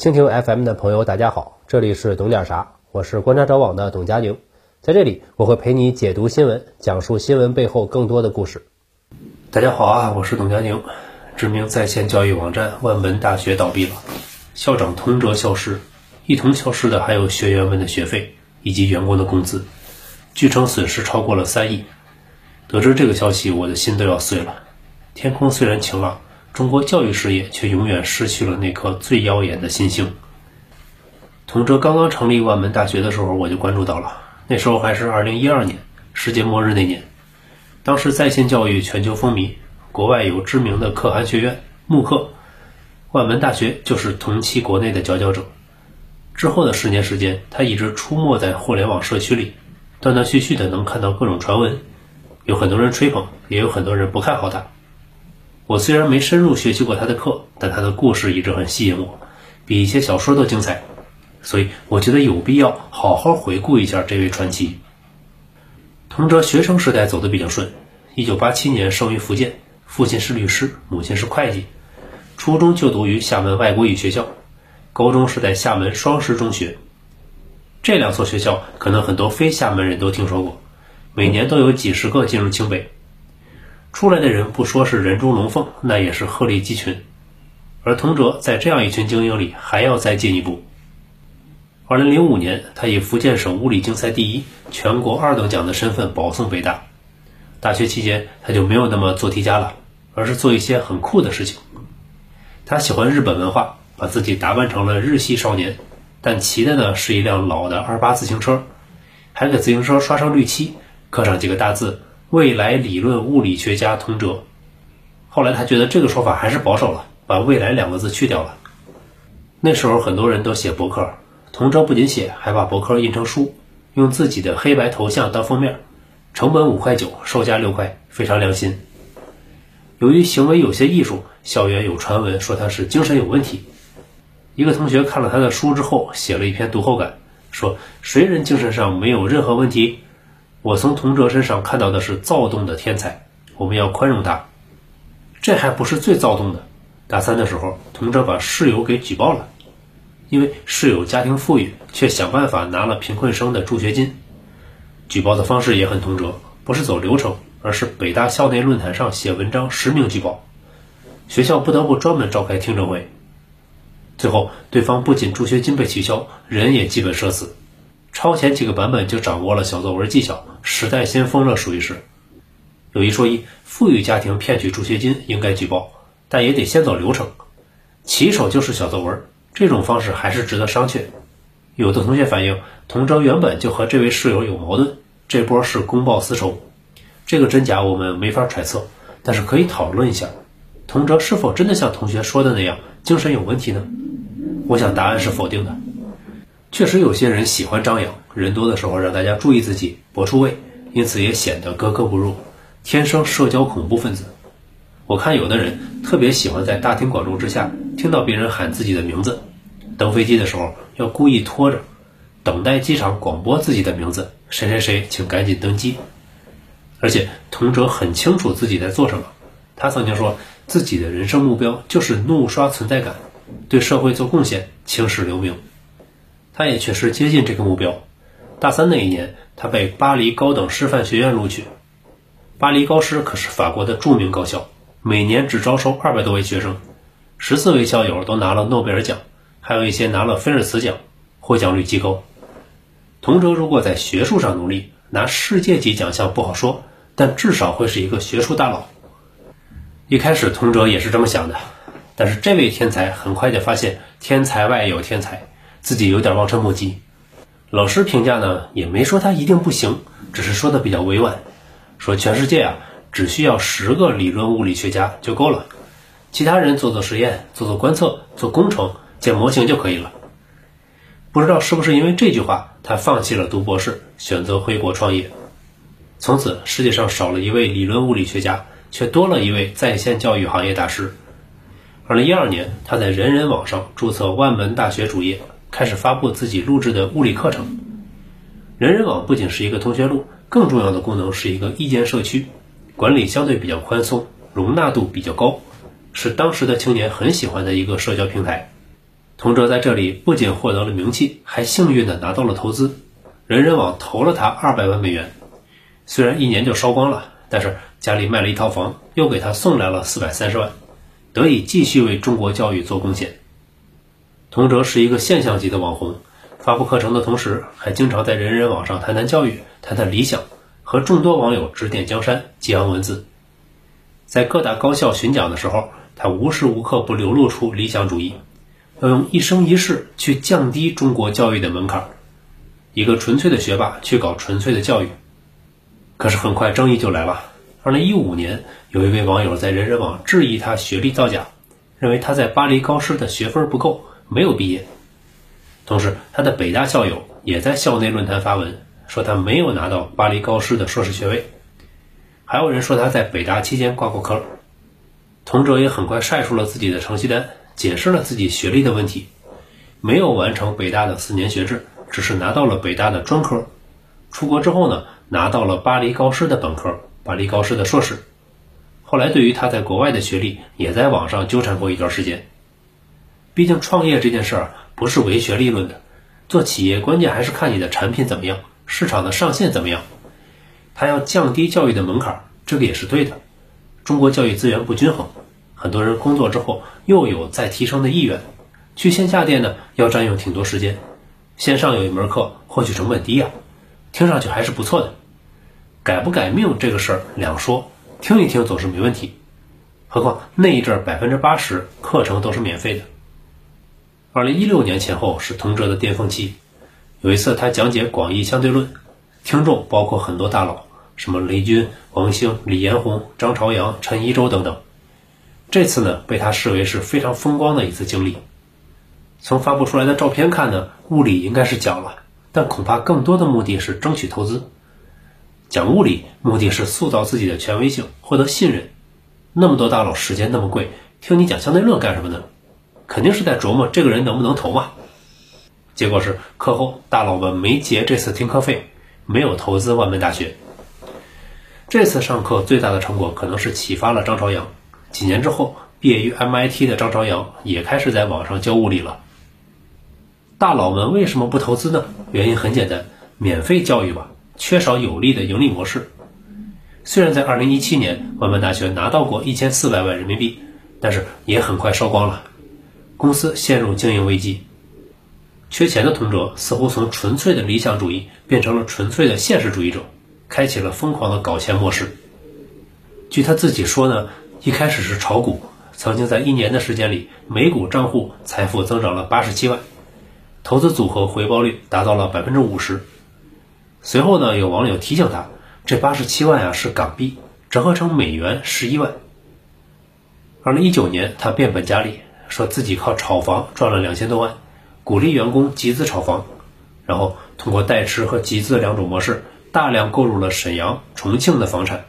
蜻蜓 FM 的朋友，大家好，这里是懂点啥，我是观察者网的董佳宁，在这里我会陪你解读新闻，讲述新闻背后更多的故事。大家好啊，我是董佳宁。知名在线教育网站万文大学倒闭了，校长童哲消失，一同消失的还有学员们的学费以及员工的工资，据称损失超过了三亿。得知这个消息，我的心都要碎了。天空虽然晴朗。中国教育事业却永远失去了那颗最耀眼的新星。同哲刚刚成立万门大学的时候，我就关注到了。那时候还是二零一二年，世界末日那年。当时在线教育全球风靡，国外有知名的可汗学院、慕课，万门大学就是同期国内的佼佼者。之后的十年时间，他一直出没在互联网社区里，断断续续的能看到各种传闻，有很多人吹捧，也有很多人不看好他。我虽然没深入学习过他的课，但他的故事一直很吸引我，比一些小说都精彩，所以我觉得有必要好好回顾一下这位传奇。同哲学生时代走得比较顺，一九八七年生于福建，父亲是律师，母亲是会计，初中就读于厦门外国语学校，高中是在厦门双师中学。这两所学校可能很多非厦门人都听说过，每年都有几十个进入清北。出来的人不说是人中龙凤，那也是鹤立鸡群。而童哲在这样一群精英里还要再进一步。二零零五年，他以福建省物理竞赛第一、全国二等奖的身份保送北大。大学期间，他就没有那么做题家了，而是做一些很酷的事情。他喜欢日本文化，把自己打扮成了日系少年，但骑的呢是一辆老的二八自行车，还给自行车刷上绿漆，刻上几个大字。未来理论物理学家童哲，后来他觉得这个说法还是保守了，把“未来”两个字去掉了。那时候很多人都写博客，童哲不仅写，还把博客印成书，用自己的黑白头像当封面，成本五块九，售价六块，非常良心。由于行为有些艺术，校园有传闻说他是精神有问题。一个同学看了他的书之后，写了一篇读后感，说：“谁人精神上没有任何问题？”我从童哲身上看到的是躁动的天才，我们要宽容他。这还不是最躁动的。大三的时候，童哲把室友给举报了，因为室友家庭富裕，却想办法拿了贫困生的助学金。举报的方式也很童哲，不是走流程，而是北大校内论坛上写文章实名举报，学校不得不专门召开听证会。最后，对方不仅助学金被取消，人也基本社死。超前几个版本就掌握了小作文技巧，时代先锋了，属于是。有一说一，富裕家庭骗取助学金应该举报，但也得先走流程。起手就是小作文，这种方式还是值得商榷。有的同学反映，童哲原本就和这位室友有矛盾，这波是公报私仇。这个真假我们没法揣测，但是可以讨论一下，童哲是否真的像同学说的那样精神有问题呢？我想答案是否定的。确实有些人喜欢张扬，人多的时候让大家注意自己，博出位，因此也显得格格不入，天生社交恐怖分子。我看有的人特别喜欢在大庭广众之下听到别人喊自己的名字，登飞机的时候要故意拖着，等待机场广播自己的名字，谁谁谁，请赶紧登机。而且童哲很清楚自己在做什么，他曾经说自己的人生目标就是怒刷存在感，对社会做贡献，青史留名。他也确实接近这个目标。大三那一年，他被巴黎高等师范学院录取。巴黎高师可是法国的著名高校，每年只招收二百多位学生，十四位校友都拿了诺贝尔奖，还有一些拿了菲尔茨奖，获奖率极高。童哲如果在学术上努力，拿世界级奖项不好说，但至少会是一个学术大佬。一开始，童哲也是这么想的，但是这位天才很快就发现，天才外有天才。自己有点望尘莫及，老师评价呢也没说他一定不行，只是说的比较委婉，说全世界啊只需要十个理论物理学家就够了，其他人做做实验、做做观测、做工程、建模型就可以了。不知道是不是因为这句话，他放弃了读博士，选择回国创业。从此世界上少了一位理论物理学家，却多了一位在线教育行业大师。二零一二年，他在人人网上注册万门大学主页。开始发布自己录制的物理课程。人人网不仅是一个同学录，更重要的功能是一个意见社区，管理相对比较宽松，容纳度比较高，是当时的青年很喜欢的一个社交平台。童哲在这里不仅获得了名气，还幸运的拿到了投资，人人网投了他二百万美元。虽然一年就烧光了，但是家里卖了一套房，又给他送来了四百三十万，得以继续为中国教育做贡献。童哲是一个现象级的网红，发布课程的同时，还经常在人人网上谈谈教育，谈谈理想，和众多网友指点江山，激昂文字。在各大高校巡讲的时候，他无时无刻不流露出理想主义，要用一生一世去降低中国教育的门槛，一个纯粹的学霸去搞纯粹的教育。可是很快争议就来了。二零一五年，有一位网友在人人网质疑他学历造假，认为他在巴黎高师的学分不够。没有毕业，同时他的北大校友也在校内论坛发文说他没有拿到巴黎高师的硕士学位，还有人说他在北大期间挂过科。童哲也很快晒出了自己的成绩单，解释了自己学历的问题，没有完成北大的四年学制，只是拿到了北大的专科。出国之后呢，拿到了巴黎高师的本科，巴黎高师的硕士。后来对于他在国外的学历，也在网上纠缠过一段时间。毕竟创业这件事儿不是唯学历论的，做企业关键还是看你的产品怎么样，市场的上限怎么样。他要降低教育的门槛，这个也是对的。中国教育资源不均衡，很多人工作之后又有再提升的意愿，去线下店呢要占用挺多时间，线上有一门课获取成本低呀，听上去还是不错的。改不改命这个事儿两说，听一听总是没问题。何况那一阵百分之八十课程都是免费的。二零一六年前后是通哲的巅峰期。有一次他讲解广义相对论，听众包括很多大佬，什么雷军、王兴、李彦宏、张朝阳、陈一舟等等。这次呢，被他视为是非常风光的一次经历。从发布出来的照片看呢，物理应该是讲了，但恐怕更多的目的是争取投资。讲物理目的是塑造自己的权威性，获得信任。那么多大佬时间那么贵，听你讲相对论干什么呢？肯定是在琢磨这个人能不能投嘛。结果是课后大佬们没结这次听课费，没有投资万门大学。这次上课最大的成果可能是启发了张朝阳。几年之后，毕业于 MIT 的张朝阳也开始在网上教物理了。大佬们为什么不投资呢？原因很简单，免费教育吧，缺少有利的盈利模式。虽然在2017年万门大学拿到过1400万人民币，但是也很快烧光了。公司陷入经营危机，缺钱的童哲似乎从纯粹的理想主义变成了纯粹的现实主义者，开启了疯狂的搞钱模式。据他自己说呢，一开始是炒股，曾经在一年的时间里，每股账户财富增长了八十七万，投资组合回报率达到了百分之五十。随后呢，有网友提醒他，这八十七万呀是港币，折合成美元十一万。二零一九年，他变本加厉。说自己靠炒房赚了两千多万，鼓励员工集资炒房，然后通过代持和集资两种模式，大量购入了沈阳、重庆的房产。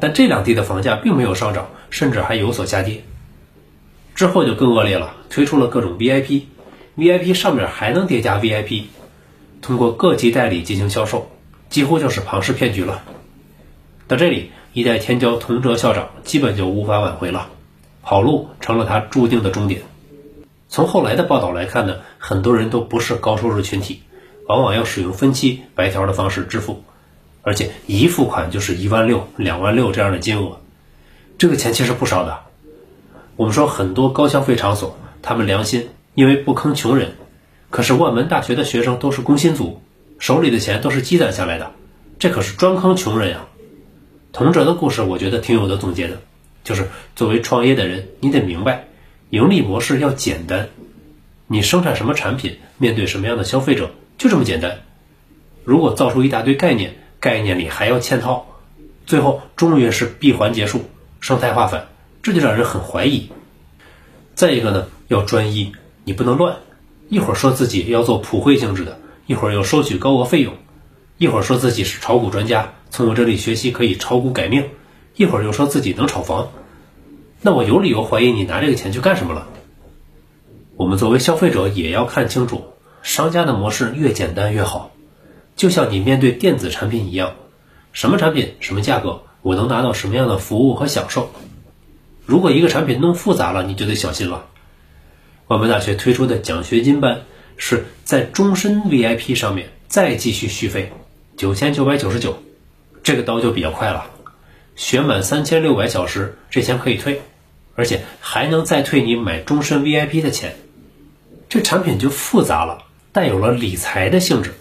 但这两地的房价并没有上涨，甚至还有所下跌。之后就更恶劣了，推出了各种 VIP，VIP 上面还能叠加 VIP，通过各级代理进行销售，几乎就是庞氏骗局了。到这里，一代天骄童哲校长基本就无法挽回了。跑路成了他注定的终点。从后来的报道来看呢，很多人都不是高收入群体，往往要使用分期白条的方式支付，而且一付款就是一万六、两万六这样的金额，这个钱其实不少的。我们说很多高消费场所，他们良心，因为不坑穷人。可是万门大学的学生都是工薪族，手里的钱都是积攒下来的，这可是专坑穷人呀。童哲的故事，我觉得挺有的总结的。就是作为创业的人，你得明白，盈利模式要简单。你生产什么产品，面对什么样的消费者，就这么简单。如果造出一大堆概念，概念里还要嵌套，最后终于是闭环结束，生态化反，这就让人很怀疑。再一个呢，要专一，你不能乱。一会儿说自己要做普惠性质的，一会儿又收取高额费用，一会儿说自己是炒股专家，从我这里学习可以炒股改命。一会儿又说自己能炒房，那我有理由怀疑你拿这个钱去干什么了？我们作为消费者也要看清楚，商家的模式越简单越好。就像你面对电子产品一样，什么产品什么价格，我能拿到什么样的服务和享受。如果一个产品弄复杂了，你就得小心了。我们大学推出的奖学金班是在终身 VIP 上面再继续续费九千九百九十九，这个刀就比较快了，学满三千六百小时，这钱可以退，而且还能再退你买终身 VIP 的钱。这产品就复杂了，带有了理财的性质。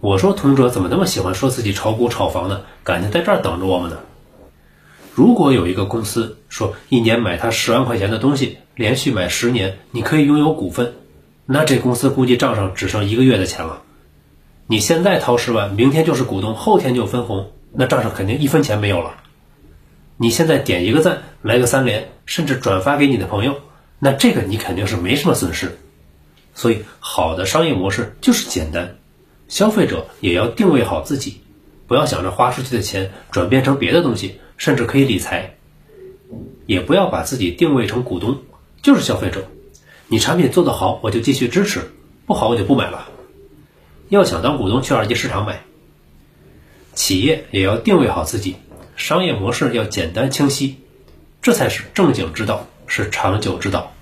我说同哲怎么那么喜欢说自己炒股炒房呢？感情在这儿等着我们呢。如果有一个公司说一年买他十万块钱的东西，连续买十年，你可以拥有股份，那这公司估计账上只剩一个月的钱了。你现在掏十万，明天就是股东，后天就分红，那账上肯定一分钱没有了。你现在点一个赞，来个三连，甚至转发给你的朋友，那这个你肯定是没什么损失。所以，好的商业模式就是简单，消费者也要定位好自己，不要想着花出去的钱转变成别的东西。甚至可以理财，也不要把自己定位成股东，就是消费者。你产品做得好，我就继续支持；不好，我就不买了。要想当股东，去二级市场买。企业也要定位好自己，商业模式要简单清晰，这才是正经之道，是长久之道。